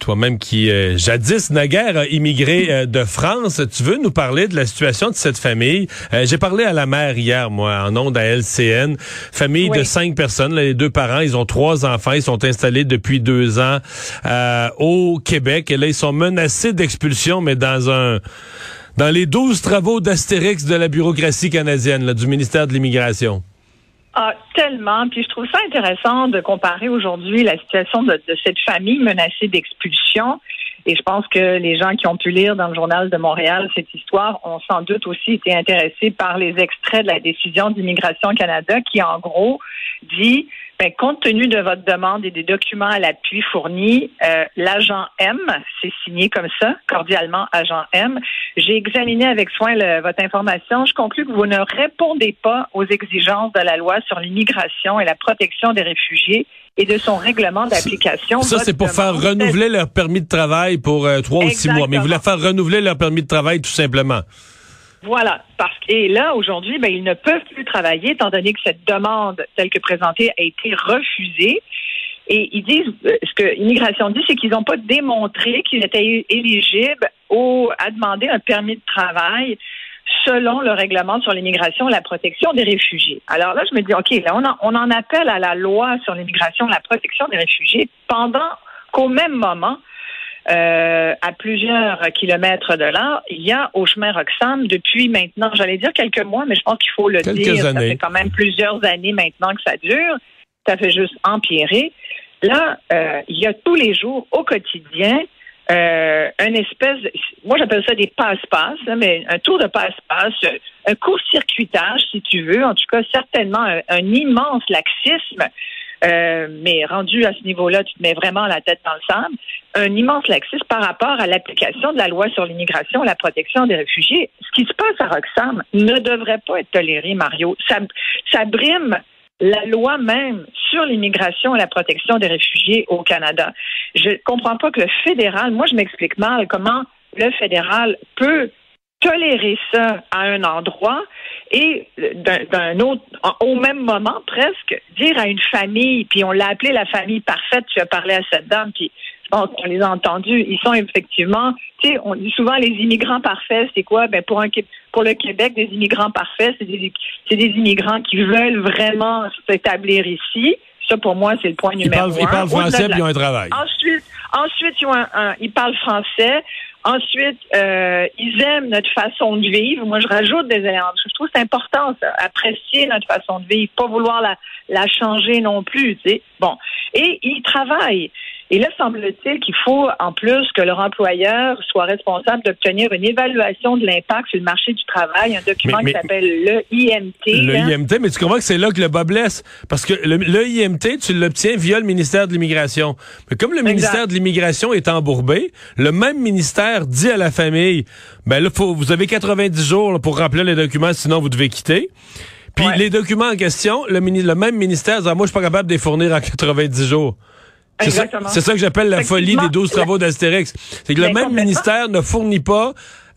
Toi-même qui, euh, jadis, naguère, a immigré euh, de France, tu veux nous parler de la situation de cette famille? Euh, J'ai parlé à la mère hier, moi, en ondes à LCN. Famille Oui. de cinq personnes, là, les deux parents, ils ont trois enfants, ils sont installés depuis deux ans euh, au Québec. Et là, ils sont menacés d'expulsion, mais dans un... Dans les douze travaux d'Astérix de la bureaucratie canadienne, là, du ministère de l'Immigration. Ah, Puis je trouve ça intéressant de comparer aujourd'hui la situation de, de cette famille menacée d'expulsion. Et je pense que les gens qui ont pu lire dans le journal de Montréal cette histoire ont sans doute aussi été intéressés par les extraits de la décision d'Immigration Canada qui, en gros, dit ben, compte tenu de votre demande et des documents à l'appui fournis, euh, l'agent M, c'est signé comme ça, cordialement agent M, j'ai examiné avec soin le- votre information. Je conclus que vous ne répondez pas aux exigences de la loi sur l'immigration et la protection des réfugiés et de son règlement d'application. Ça, c'est pour faire renouveler leur permis de travail pour euh, trois ou six mois. Mais ils voulaient faire renouveler leur permis de travail tout simplement. Voilà. Parce et là, aujourd'hui, ben, ils ne peuvent plus travailler étant donné que cette demande, telle que présentée, a été refusée. Et ils disent, euh, ce que Immigration dit, c'est qu'ils n'ont pas démontré qu'ils étaient éligibles au, à demander un permis de travail selon le règlement sur l'immigration et la protection des réfugiés. Alors là, je me dis, OK, là, on en, on en appelle à la loi sur l'immigration et la protection des réfugiés pendant qu'au même moment, euh, à plusieurs kilomètres de là, il y a au chemin Roxham depuis maintenant, j'allais dire quelques mois, mais je pense qu'il faut le Quelques dire. Ça années. fait quand même plusieurs années maintenant que ça dure. Ça fait juste empirer. Là, euh, il y a tous les jours, au quotidien, euh, une espèce, de- moi j'appelle ça des passe-passe, hein, mais un tour de passe-passe, un court-circuitage, si tu veux, en tout cas certainement un, un immense laxisme, euh, mais rendu à ce niveau-là, tu te mets vraiment la tête dans le sable, un immense laxisme par rapport à l'application de la loi sur l'immigration la protection des réfugiés. Ce qui se passe à Roxham ne devrait pas être toléré, Mario. Ça, ça brime la loi même sur l'immigration et la protection des réfugiés au Canada. Je comprends pas que le fédéral, moi je m'explique mal comment le fédéral peut tolérer ça à un endroit et d'un d'un autre, au même moment presque, dire à une famille, puis on l'a appelé la famille parfaite, tu as parlé à cette dame, puis je pense qu'on les a entendus, ils sont effectivement, tu sais, on dit souvent les immigrants parfaits, c'est quoi? Ben pour un pour le Québec, des immigrants parfaits, c'est des, des immigrants qui veulent vraiment s'établir ici. Ça, pour moi, c'est le point Ils numéro parlent, un. ils parlent français puis ils ont un travail. Ensuite, ensuite ils, ont un- un- ils parlent français. Ensuite, euh, ils aiment notre façon de vivre. Moi, je rajoute des éléments. Je trouve que c'est important, ça, apprécier notre façon de vivre, pas vouloir la, la changer non plus. Tu sais. Bon. Et ils travaillent. Et là, semble-t-il qu'il faut, en plus, que leur employeur soit responsable d'obtenir une évaluation de l'impact sur le marché du travail, un document Mais- mais- qui s'appelle le IMT. Le hein. IMT, mais tu comprends que c'est là que le bas blesse? Parce que le, le IMT, tu l'obtiens via le ministère de l'Immigration. Mais comme le ministère de l'Immigration est embourbé, le même ministère dit à la famille, ben là, faut, vous avez 90 jours là, pour remplir les documents, sinon vous devez quitter. Puis Ouais. les documents en question, le, le même ministère dit, Ah, moi, je suis pas capable de les fournir en 90 jours. C'est ça, Exactement. c'est ça que j'appelle la folie des 12 travaux d'Astérix. C'est que le même ministère ne fournit pas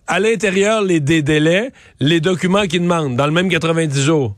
à l'intérieur les, des délais les documents qu'il demande dans le même 90 jours.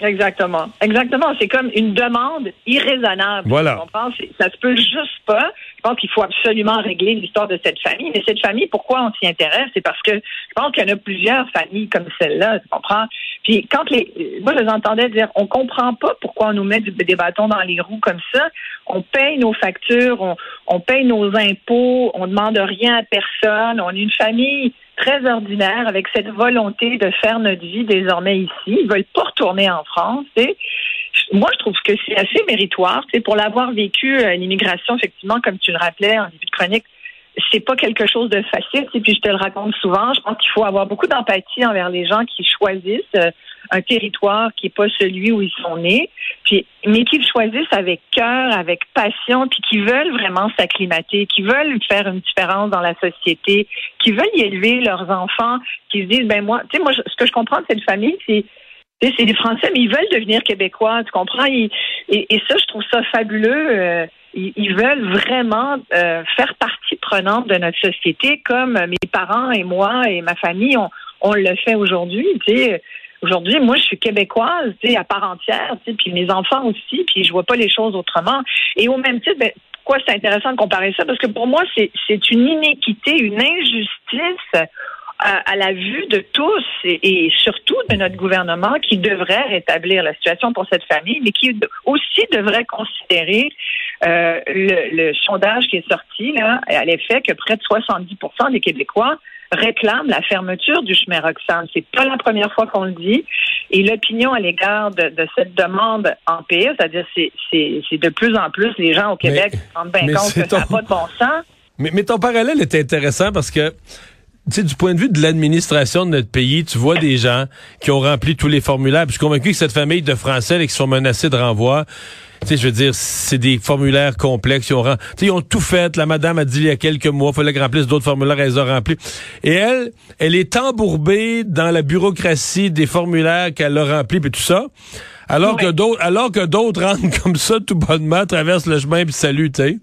Exactement. Exactement. C'est comme une demande irraisonnable. Voilà. Comprends? C'est- Ça se peut juste pas. Je pense qu'il faut absolument régler l'histoire de cette famille. Mais cette famille, pourquoi on s'y intéresse? C'est parce que je pense qu'il y en a plusieurs familles comme celle-là. Tu comprends? Puis quand les, moi, je les entendais dire, on comprend pas pourquoi on nous met des bâtons dans les roues comme ça. On paye nos factures, on, on paye nos impôts, on demande rien à personne. On est une famille très ordinaire avec cette volonté de faire notre vie désormais ici. Ils veulent pas retourner en France. sais. Moi, je trouve que c'est assez méritoire. sais, Pour l'avoir vécu, euh, l'immigration, effectivement, comme tu le rappelais en début de chronique, c'est pas quelque chose de facile. Et puis je te le raconte souvent. Je pense qu'il faut avoir beaucoup d'empathie envers les gens qui choisissent euh, un territoire qui est pas celui où ils sont nés, puis mais qui le choisissent avec cœur, avec passion, puis qui veulent vraiment s'acclimater, qui veulent faire une différence dans la société, qui veulent y élever leurs enfants, qui se disent ben moi, tu sais moi ce que je comprends de cette famille, c'est C'est des Français, mais ils veulent devenir québécois, tu comprends? et, et, ça, je trouve ça fabuleux. Euh, ils, veulent vraiment euh, faire partie prenante de notre société, comme mes parents et moi et ma famille, on, on le fait aujourd'hui. Aujourd'hui, moi, je suis québécoise, à part entière, puis mes enfants aussi, puis je vois pas les choses autrement. Et au même titre, ben, pourquoi c'est intéressant de comparer ça? Parce que pour moi, c'est une inéquité, une injustice à, la vue de tous et, surtout de notre gouvernement qui devrait rétablir la situation pour cette famille, mais qui aussi devrait considérer euh, le, sondage qui est sorti là, à l'effet que près de 70 des Québécois réclament la fermeture du chemin Roxane. C'est pas la première fois qu'on le dit. Et l'opinion à l'égard de, cette demande empire, c'est-à-dire c'est, c'est, de plus en plus les gens au Québec se rendent bien compte que ça n'a pas de bon sens. Mais, mais ton parallèle est intéressant parce que tu sais, du point de vue de l'administration de notre pays, tu vois des gens qui ont rempli tous les formulaires. Puis je suis convaincu que cette famille de Français là, qui sont menacés de renvoi, tu sais, je veux dire, c'est des formulaires complexes. Ils ont, ils ont tout fait. La madame a dit il y a quelques mois, il fallait qu'ils remplissent d'autres formulaires, elle les a remplis. Et elle, elle est embourbée dans la bureaucratie des formulaires qu'elle a remplis, puis tout ça. Alors que d'autres, alors que d'autres rentrent comme ça tout bonnement, traversent le chemin puis saluent, tu sais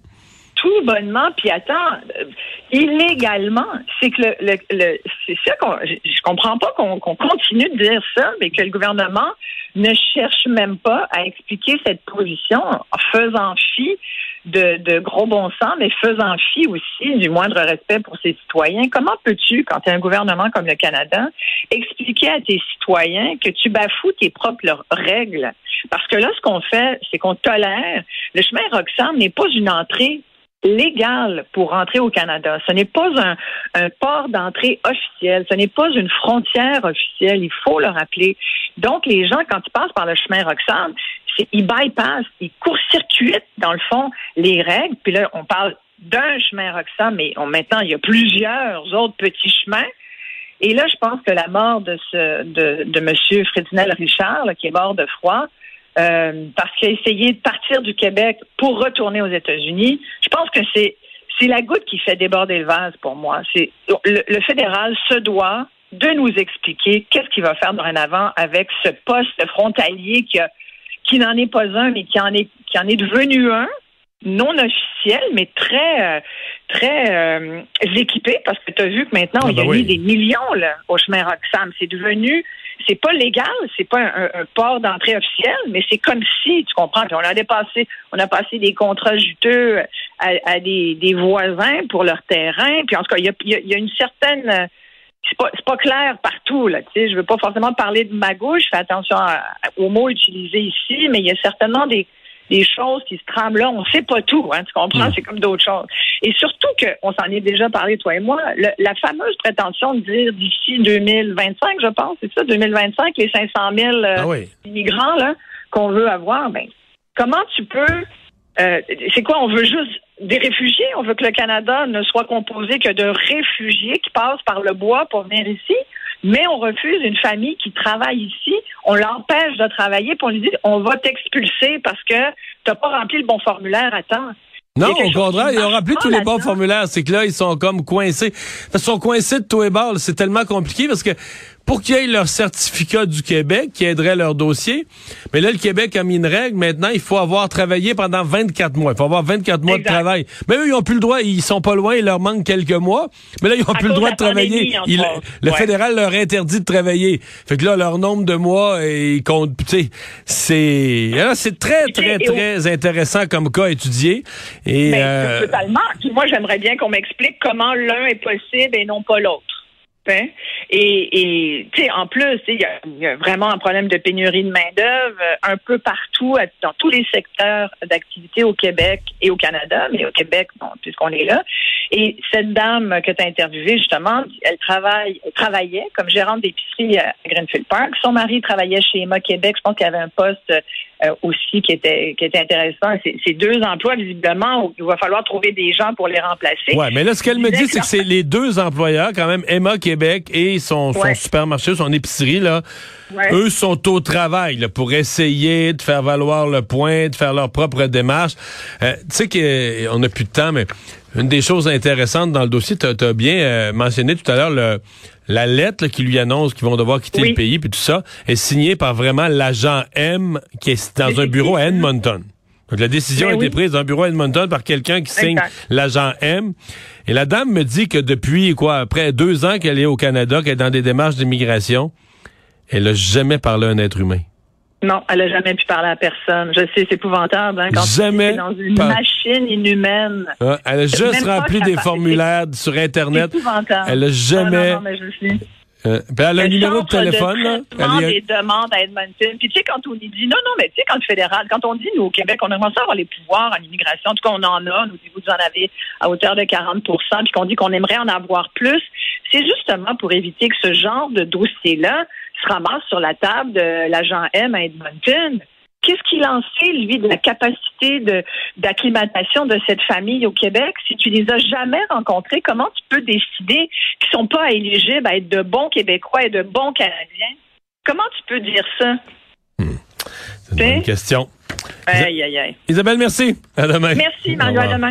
tout bonnement, puis attends, euh, illégalement. C'est que le, c'est ça qu'on, je, comprends pas qu'on continue de dire ça, mais que le gouvernement ne cherche même pas à expliquer cette position en faisant fi de, gros bon sens, mais faisant fi aussi du moindre respect pour ses citoyens. Comment peux-tu, quand tu as un gouvernement comme le Canada, expliquer à tes citoyens que tu bafoues tes propres règles? Parce que là, ce qu'on fait, c'est qu'on tolère. Le chemin Roxham n'est pas une entrée légal pour rentrer au Canada. Ce n'est pas un, un port d'entrée officiel, ce n'est pas une frontière officielle, il faut le rappeler. Donc, les gens, quand ils passent par le chemin Roxham, ils bypassent, ils court-circuitent, dans le fond, les règles. Puis là, on parle d'un chemin Roxham, mais on, maintenant, il y a plusieurs autres petits chemins. Et là, je pense que la mort de ce de, de M. Frédinel Richard, qui est mort de froid, euh, parce qu'il a essayé de partir du Québec pour retourner aux États-Unis. Je pense que c'est c'est la goutte qui fait déborder le vase pour moi. C'est le, fédéral se doit de nous expliquer qu'est-ce qu'il va faire dorénavant avec ce poste frontalier qui a, qui n'en est pas un, mais qui en est qui en est devenu un non officiel, mais très euh, très euh, équipé, parce que tu as vu que maintenant, il y a mis des millions là, au chemin Roxham. C'est devenu c'est pas légal, c'est pas un, port d'entrée officiel, mais c'est comme si, tu comprends, on a dépassé, on a passé des contrats juteux à, des, voisins pour leur terrain, puis en tout cas, il y a, une certaine c'est pas, pas clair partout, là. Tu sais, je veux pas forcément parler de ma gauche, je fais attention aux mots utilisés ici, mais il y a certainement des, des choses qui se trament là. On sait pas tout, hein, tu comprends? Mm. C'est comme d'autres choses. Et surtout qu'on s'en est déjà parlé, toi et moi, la fameuse prétention de dire d'ici 2025, je pense, c'est ça, 2025, les 500 000 euh, ah immigrants là qu'on veut avoir, ben, comment tu peux... Euh, c'est quoi? On veut juste des réfugiés? On veut que le Canada ne soit composé que de réfugiés qui passent par le bois pour venir ici? Mais on refuse une famille qui travaille ici, on l'empêche de travailler, puis on lui dit on va t'expulser parce que tu n'as pas rempli le bon formulaire à temps. Non, au contraire, ils ont rempli tous les bons formulaires. C'est que là, ils sont comme coincés. Ils sont coincés de tout et bord. C'est tellement compliqué parce que pour qu'ils aient leur certificat du Québec qui aiderait leur dossier. Mais là, le Québec a mis une règle. Maintenant, il faut avoir travaillé pendant 24 mois. Il faut avoir 24 mois de travail. Mais eux, ils ont plus le droit. Ils sont pas loin. Il leur manque quelques mois. Mais là, ils ont plus le droit de travailler. le fédéral leur interdit de travailler. Fait que là, leur nombre de mois, ils comptent, tu sais, c'est, c'est très, très, très intéressant comme cas étudié. Et, ben, euh... totalement. Moi, j'aimerais bien qu'on m'explique comment l'un est possible et non pas l'autre. Hein? Et, et tu sais, en plus, il y, a vraiment un problème de pénurie de main-d'œuvre euh, un peu partout, dans tous les secteurs d'activité au Québec et au Canada, mais au Québec, bon, puisqu'on est là. Et cette dame que tu as interviewée, justement, elle travaille, elle travaillait comme gérante d'épicerie à Greenfield Park. Son mari travaillait chez Emma Québec. Je pense qu'il y avait un poste euh, aussi qui était qui était intéressant. C'est deux emplois visiblement où il va falloir trouver des gens pour les remplacer. Ouais, mais là ce qu'elle me dit c'est que c'est les deux employeurs quand même Emma Québec et son, son supermarché, son épicerie là. Eux sont au travail là, pour essayer de faire valoir le point, de faire leur propre démarche. Euh, tu sais qu'on n'a plus de temps, mais Une des choses intéressantes dans le dossier, tu as, bien euh, mentionné tout à l'heure le, la lettre là, qui lui annonce qu'ils vont devoir quitter Oui. le pays, puis tout ça, est signée par vraiment l'agent M qui est dans un bureau à Edmonton. Donc la décision Ben a été oui. prise dans un bureau à Edmonton par quelqu'un qui signe l'agent M. Et la dame me dit que depuis quoi, après deux ans qu'elle est au Canada, qu'elle est dans des démarches d'immigration, elle a jamais parlé à un être humain. Non, elle a jamais pu parler à personne. Je sais, c'est épouvantable. Hein, quand Jamais dans une machine inhumaine. Hein, Elle a juste rempli des formulaires sur C'est Internet. épouvantable. Elle a jamais... Ah, non, non, mais je sais. Euh, puis elle a un Le numéro de téléphone, là. Elle a- des demandes à Edmonton. Puis tu sais, quand on y dit, non, non, mais tu sais, quand le fédéral, quand on dit, nous, au Québec, on aimerait ça avoir les pouvoirs en immigration, en tout cas, on en a, nous, vous en avez à hauteur de 40% puis qu'on dit qu'on aimerait en avoir plus, c'est justement pour éviter que ce genre de dossier-là se ramasse sur la table de l'agent M à Edmonton. Qu'est-ce qu'il en sait, lui, de la capacité d'acclimatation de cette famille au Québec? Si tu les as jamais rencontrés, comment tu peux décider qu'ils sont pas éligibles à être de bons Québécois et de bons Canadiens? Comment tu peux dire ça? C'est une bonne question. Aïe, aïe, aïe. Isabelle, merci. À demain. Merci, Mario. À demain.